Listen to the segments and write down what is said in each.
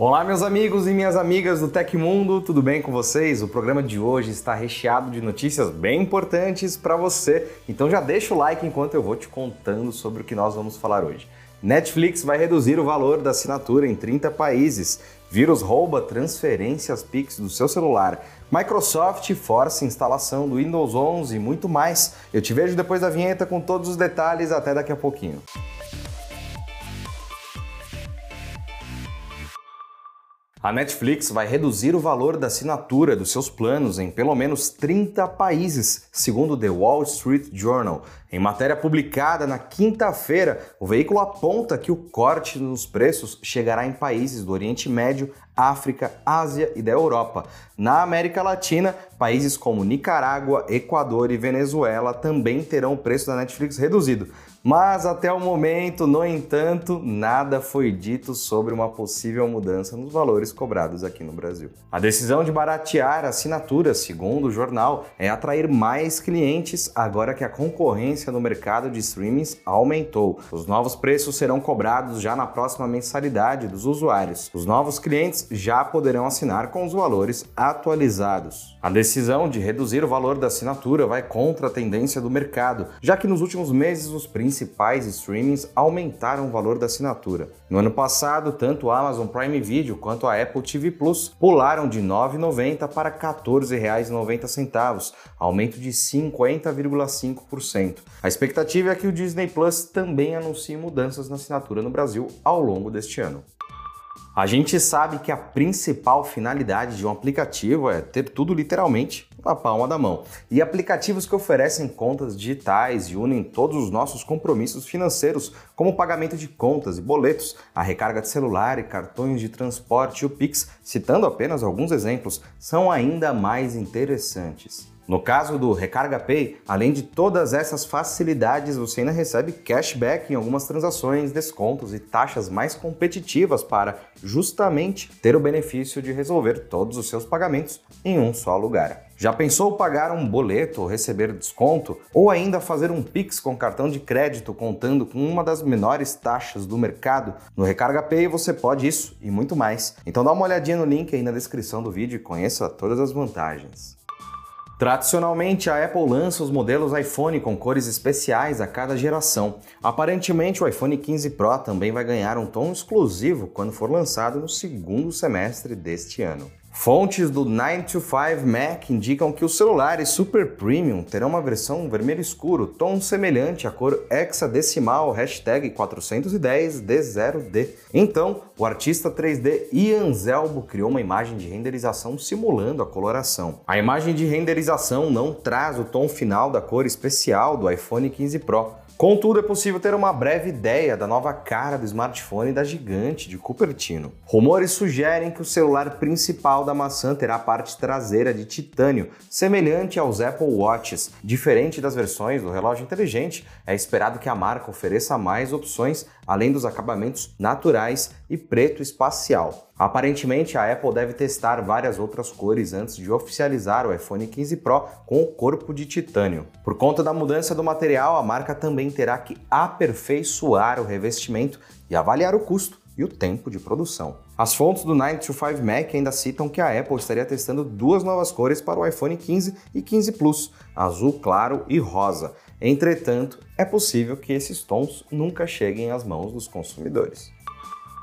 Olá, meus amigos e minhas amigas do Tecmundo, tudo bem com vocês? O programa de hoje está recheado de notícias bem importantes para você, então já deixa o like enquanto eu vou te contando sobre o que nós vamos falar hoje. Netflix vai reduzir o valor da assinatura em 30 países. Vírus rouba transferências Pix do seu celular. Microsoft força instalação do Windows 11 e muito mais. Eu te vejo depois da vinheta com todos os detalhes. Até daqui a pouquinho. A Netflix vai reduzir o valor da assinatura dos seus planos em pelo menos 30 países, segundo The Wall Street Journal. Em matéria publicada na quinta-feira, o veículo aponta que o corte nos preços chegará em países do Oriente Médio, África, Ásia e da Europa. Na América Latina, países como Nicarágua, Equador e Venezuela também terão o preço da Netflix reduzido. Mas até o momento, no entanto, nada foi dito sobre uma possível mudança nos valores cobrados aqui no Brasil. A decisão de baratear assinaturas, segundo o jornal, é atrair mais clientes agora que a concorrência no mercado de streamings aumentou. Os novos preços serão cobrados já na próxima mensalidade dos usuários. Os novos clientes já poderão assinar com os valores atualizados. A decisão de reduzir o valor da assinatura vai contra a tendência do mercado, já que nos últimos meses os principais streamings aumentaram o valor da assinatura. No ano passado, tanto a Amazon Prime Video quanto a Apple TV Plus pularam de R$ 9,90 para R$ 14,90, aumento de 50,5%. A expectativa é que o Disney Plus também anuncie mudanças na assinatura no Brasil ao longo deste ano. A gente sabe que a principal finalidade de um aplicativo é ter tudo literalmente na palma da mão. E aplicativos que oferecem contas digitais e unem todos os nossos compromissos financeiros, como pagamento de contas e boletos, a recarga de celular e cartões de transporte o Pix, citando apenas alguns exemplos, são ainda mais interessantes. No caso do Recarga Pay, além de todas essas facilidades, você ainda recebe cashback em algumas transações, descontos e taxas mais competitivas para justamente ter o benefício de resolver todos os seus pagamentos em um só lugar. Já pensou pagar um boleto ou receber desconto? Ou ainda fazer um Pix com cartão de crédito contando com uma das menores taxas do mercado? No Recarga Pay você pode isso e muito mais. Então dá uma olhadinha no link aí na descrição do vídeo e conheça todas as vantagens. Tradicionalmente, a Apple lança os modelos iPhone com cores especiais a cada geração. Aparentemente, o iPhone 15 Pro também vai ganhar um tom exclusivo quando for lançado no segundo semestre deste ano. Fontes do 925 Mac indicam que os celulares Super Premium terão uma versão vermelho escuro, tom semelhante à cor hexadecimal hashtag 410D0D. Então, o artista 3D Ian Zelbo criou uma imagem de renderização simulando a coloração. A imagem de renderização não traz o tom final da cor especial do iPhone 15 Pro, Contudo, é possível ter uma breve ideia da nova cara do smartphone da gigante de Cupertino. Rumores sugerem que o celular principal da maçã terá a parte traseira de titânio, semelhante aos Apple Watches. Diferente das versões do relógio inteligente, é esperado que a marca ofereça mais opções, além dos acabamentos naturais e preto espacial. Aparentemente, a Apple deve testar várias outras cores antes de oficializar o iPhone 15 Pro com o corpo de titânio. Por conta da mudança do material, a marca também terá que aperfeiçoar o revestimento e avaliar o custo e o tempo de produção. As fontes do 925 Mac ainda citam que a Apple estaria testando duas novas cores para o iPhone 15 e 15 Plus, azul claro e rosa. Entretanto, é possível que esses tons nunca cheguem às mãos dos consumidores.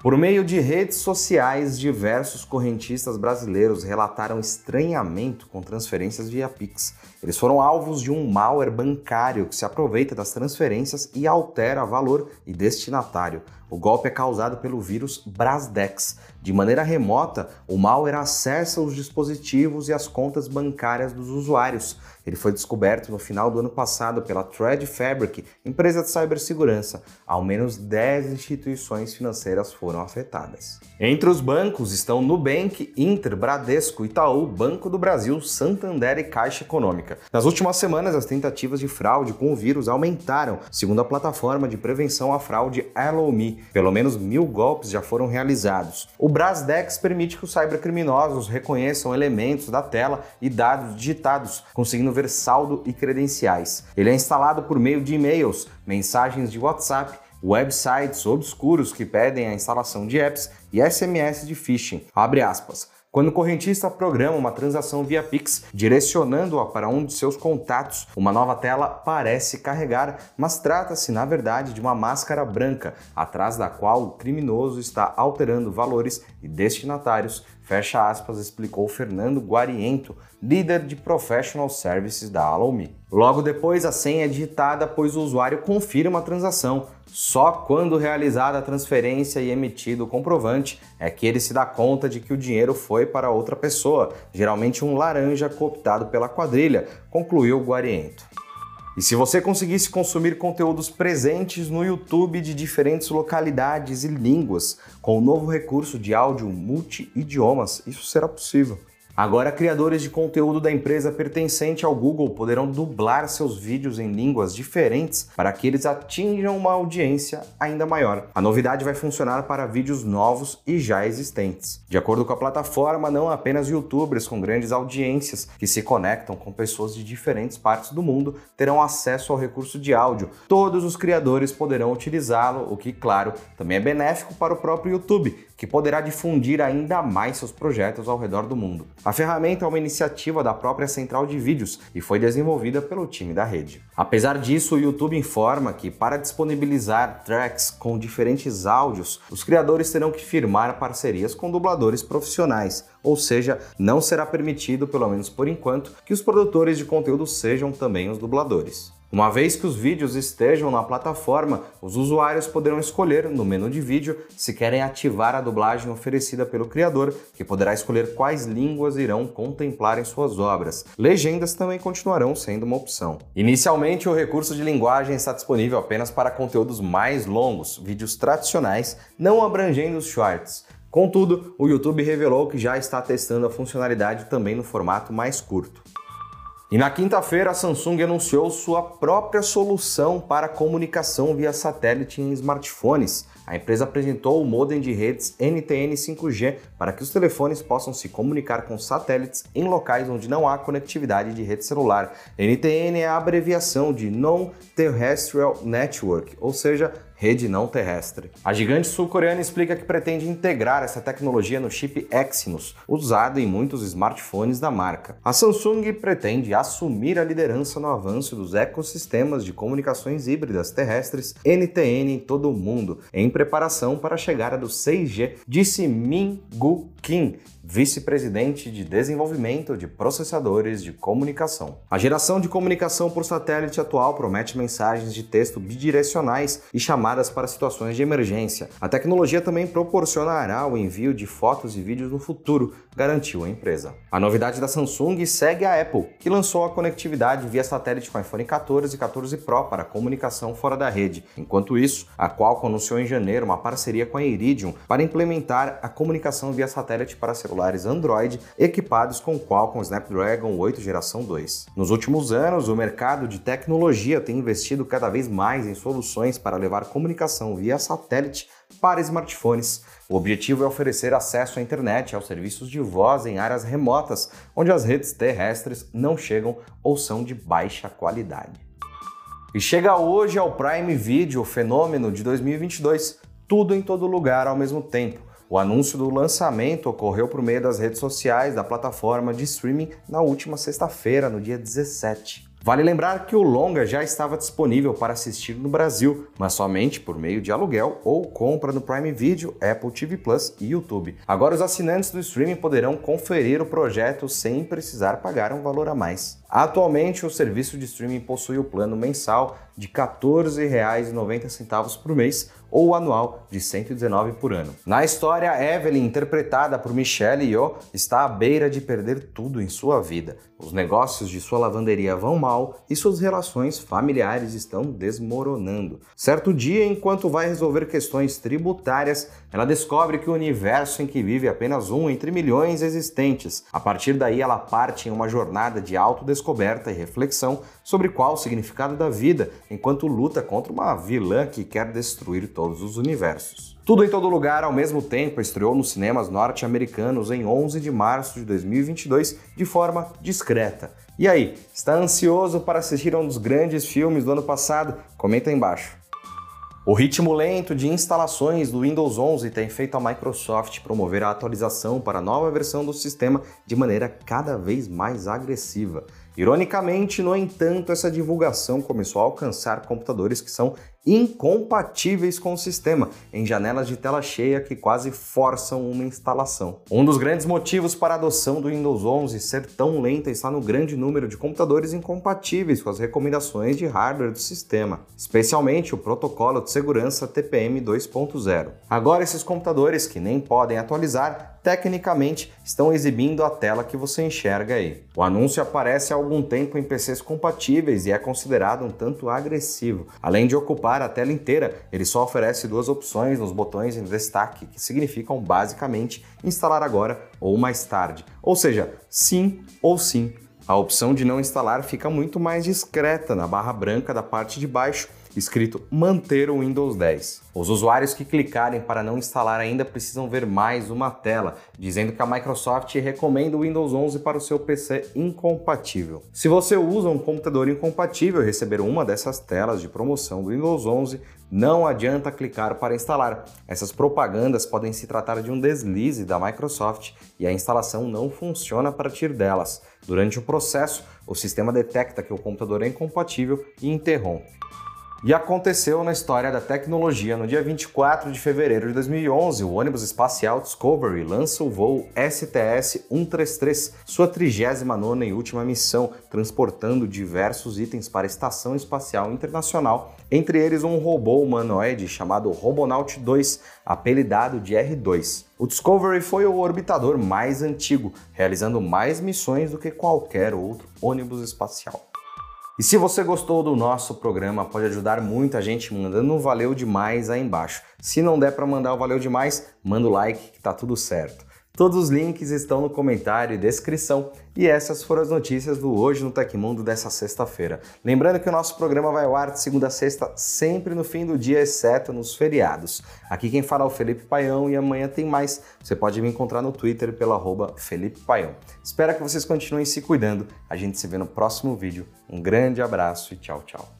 Por meio de redes sociais, diversos correntistas brasileiros relataram estranhamento com transferências via Pix. Eles foram alvos de um malware bancário que se aproveita das transferências e altera valor e destinatário. O golpe é causado pelo vírus Brasdex. De maneira remota, o malware acessa os dispositivos e as contas bancárias dos usuários. Ele foi descoberto no final do ano passado pela Thread Fabric, empresa de cibersegurança. Ao menos 10 instituições financeiras foram afetadas. Entre os bancos estão Nubank, Inter, Bradesco, Itaú, Banco do Brasil, Santander e Caixa Econômica. Nas últimas semanas, as tentativas de fraude com o vírus aumentaram, segundo a plataforma de prevenção à fraude Allow.me. Pelo menos mil golpes já foram realizados. O Brasdex permite que os cybercriminosos reconheçam elementos da tela e dados digitados, conseguindo ver saldo e credenciais. Ele é instalado por meio de e-mails, mensagens de WhatsApp websites obscuros que pedem a instalação de apps e SMS de phishing. Abre aspas. Quando o correntista programa uma transação via Pix, direcionando-a para um de seus contatos, uma nova tela parece carregar, mas trata-se, na verdade, de uma máscara branca, atrás da qual o criminoso está alterando valores e destinatários Fecha aspas, explicou Fernando Guariento, líder de Professional Services da Allow.me. Logo depois, a senha é digitada, pois o usuário confirma a transação. Só quando realizada a transferência e emitido o comprovante é que ele se dá conta de que o dinheiro foi para outra pessoa, geralmente um laranja cooptado pela quadrilha, concluiu Guariento. E se você conseguisse consumir conteúdos presentes no YouTube de diferentes localidades e línguas, com o novo recurso de áudio multi-idiomas, isso será possível. Agora, criadores de conteúdo da empresa pertencente ao Google poderão dublar seus vídeos em línguas diferentes para que eles atinjam uma audiência ainda maior. A novidade vai funcionar para vídeos novos e já existentes. De acordo com a plataforma, não apenas youtubers com grandes audiências que se conectam com pessoas de diferentes partes do mundo terão acesso ao recurso de áudio. Todos os criadores poderão utilizá-lo, o que, claro, também é benéfico para o próprio YouTube, que poderá difundir ainda mais seus projetos ao redor do mundo. A ferramenta é uma iniciativa da própria central de vídeos e foi desenvolvida pelo time da rede. Apesar disso, o YouTube informa que para disponibilizar tracks com diferentes áudios, os criadores terão que firmar parcerias com dubladores profissionais, ou seja, não será permitido, pelo menos por enquanto, que os produtores de conteúdo sejam também os dubladores. Uma vez que os vídeos estejam na plataforma, os usuários poderão escolher no menu de vídeo se querem ativar a dublagem oferecida pelo criador, que poderá escolher quais línguas irão contemplar em suas obras. Legendas também continuarão sendo uma opção. Inicialmente, o recurso de linguagem está disponível apenas para conteúdos mais longos, vídeos tradicionais, não abrangendo os shorts. Contudo, o YouTube revelou que já está testando a funcionalidade também no formato mais curto. E na quinta-feira, a Samsung anunciou sua própria solução para comunicação via satélite em smartphones. A empresa apresentou o modem de redes NTN 5G para que os telefones possam se comunicar com satélites em locais onde não há conectividade de rede celular. NTN é a abreviação de Non-Terrestrial Network, ou seja, rede não terrestre. A gigante sul-coreana explica que pretende integrar essa tecnologia no chip Exynos, usado em muitos smartphones da marca. A Samsung pretende assumir a liderança no avanço dos ecossistemas de comunicações híbridas terrestres NTN em todo o mundo, em preparação para a chegada do 6G, disse Min Gu Kim, vice-presidente de desenvolvimento de processadores de comunicação. A geração de comunicação por satélite atual promete mensagens de texto bidirecionais e chamadas para situações de emergência. A tecnologia também proporcionará o envio de fotos e vídeos no futuro, garantiu a empresa. A novidade da Samsung segue a Apple, que lançou a conectividade via satélite com iPhone 14 e 14 Pro para comunicação fora da rede. Enquanto isso, a Qualcomm anunciou em janeiro uma parceria com a Iridium para implementar a comunicação via satélite para celulares celulares Android equipados com Qualcomm Snapdragon 8 geração 2. Nos últimos anos, o mercado de tecnologia tem investido cada vez mais em soluções para levar comunicação via satélite para smartphones. O objetivo é oferecer acesso à internet aos serviços de voz em áreas remotas, onde as redes terrestres não chegam ou são de baixa qualidade. E chega hoje ao Prime Video, o fenômeno de 2022, tudo em todo lugar ao mesmo tempo. O anúncio do lançamento ocorreu por meio das redes sociais da plataforma de streaming na última sexta-feira, no dia 17. Vale lembrar que o longa já estava disponível para assistir no Brasil, mas somente por meio de aluguel ou compra no Prime Video, Apple TV Plus e YouTube. Agora os assinantes do streaming poderão conferir o projeto sem precisar pagar um valor a mais. Atualmente, o serviço de streaming possui o plano mensal de R$ 14,90 por mês ou anual de 119 por ano. Na história, Evelyn, interpretada por Michelle Yeoh, está à beira de perder tudo em sua vida. Os negócios de sua lavanderia vão mal e suas relações familiares estão desmoronando. Certo dia, enquanto vai resolver questões tributárias, ela descobre que o universo em que vive é apenas um entre milhões existentes. A partir daí, ela parte em uma jornada de autodescoberta e reflexão sobre qual o significado da vida, enquanto luta contra uma vilã que quer destruir todos os universos. Tudo em todo lugar ao mesmo tempo estreou nos cinemas norte-americanos em 11 de março de 2022 de forma discreta. E aí, está ansioso para assistir a um dos grandes filmes do ano passado? Comenta aí embaixo. O ritmo lento de instalações do Windows 11 tem feito a Microsoft promover a atualização para a nova versão do sistema de maneira cada vez mais agressiva. Ironicamente, no entanto, essa divulgação começou a alcançar computadores que são incompatíveis com o sistema, em janelas de tela cheia que quase forçam uma instalação. Um dos grandes motivos para a adoção do Windows 11 ser tão lenta está no grande número de computadores incompatíveis com as recomendações de hardware do sistema, especialmente o protocolo de segurança TPM 2.0. Agora, esses computadores que nem podem atualizar tecnicamente estão exibindo a tela que você enxerga aí. O anúncio aparece há algum tempo em PCs compatíveis e é considerado um tanto agressivo. Além de ocupar a tela inteira, ele só oferece duas opções nos botões em destaque, que significam basicamente instalar agora ou mais tarde, ou seja, sim ou sim. A opção de não instalar fica muito mais discreta na barra branca da parte de baixo escrito manter o Windows 10. Os usuários que clicarem para não instalar ainda precisam ver mais uma tela, dizendo que a Microsoft recomenda o Windows 11 para o seu PC incompatível. Se você usa um computador incompatível e receber uma dessas telas de promoção do Windows 11, não adianta clicar para instalar. Essas propagandas podem se tratar de um deslize da Microsoft e a instalação não funciona a partir delas. Durante o processo, o sistema detecta que o computador é incompatível e interrompe. E aconteceu na história da tecnologia. No dia 24 de fevereiro de 2011, o ônibus espacial Discovery lança o voo STS-133, sua 39ª e última missão, transportando diversos itens para a Estação Espacial Internacional, entre eles um robô humanoide chamado Robonaut 2, apelidado de R2. O Discovery foi o orbitador mais antigo, realizando mais missões do que qualquer outro ônibus espacial. E se você gostou do nosso programa, pode ajudar muita gente mandando um valeu demais aí embaixo. Se não der para mandar o valeu demais, manda o like que tá tudo certo. Todos os links estão no comentário e descrição. E essas foram as notícias do Hoje no Tecmundo dessa sexta-feira. Lembrando que o nosso programa vai ao ar de segunda a sexta, sempre no fim do dia, exceto nos feriados. Aqui quem fala é o Felipe Paião e amanhã tem mais. Você pode me encontrar no Twitter pelo arroba Felipe Paião. Espero que vocês continuem se cuidando. A gente se vê no próximo vídeo. Um grande abraço e tchau, tchau.